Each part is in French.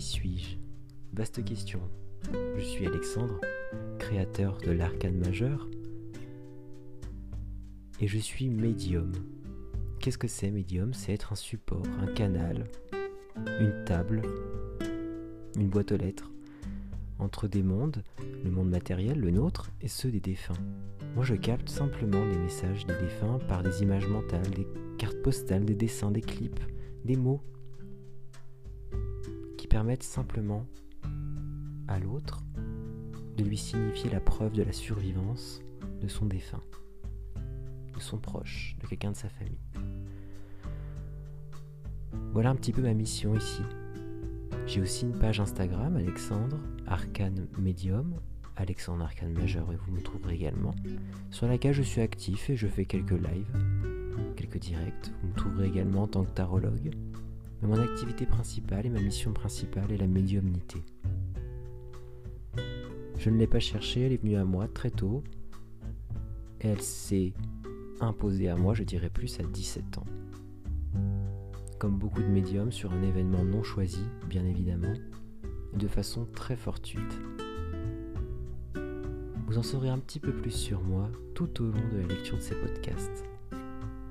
suis-je? Vaste question. Je suis Alexandre, créateur de l'arcane majeur, et je suis médium. Qu'est-ce que c'est médium? C'est être un support, un canal, une table, une boîte aux lettres entre des mondes, le monde matériel, le nôtre, et ceux des défunts. Moi je capte simplement les messages des défunts par des images mentales, des cartes postales, des dessins, des clips, des mots qui permettent simplement à l'autre de lui signifier la preuve de la survivance de son défunt, de son proche, de quelqu'un de sa famille. Voilà un petit peu ma mission ici. J'ai aussi une page Instagram, Alexandre Arcane Medium, Alexandre Arcane Majeur, et vous me trouverez également, sur laquelle je suis actif et je fais quelques lives, quelques directs. Vous me trouverez également en tant que tarologue. Mon activité principale et ma mission principale est la médiumnité. Je ne l'ai pas cherchée, elle est venue à moi très tôt. Elle s'est imposée à moi, je dirais plus, à 17 ans. Comme beaucoup de médiums sur un événement non choisi, bien évidemment, de façon très fortuite. Vous en saurez un petit peu plus sur moi tout au long de la lecture de ces podcasts.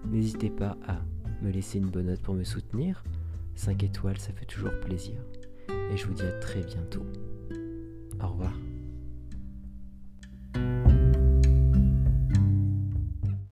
N'hésitez pas à me laisser une bonne note pour me soutenir. 5 étoiles, ça fait toujours plaisir. Et je vous dis à très bientôt.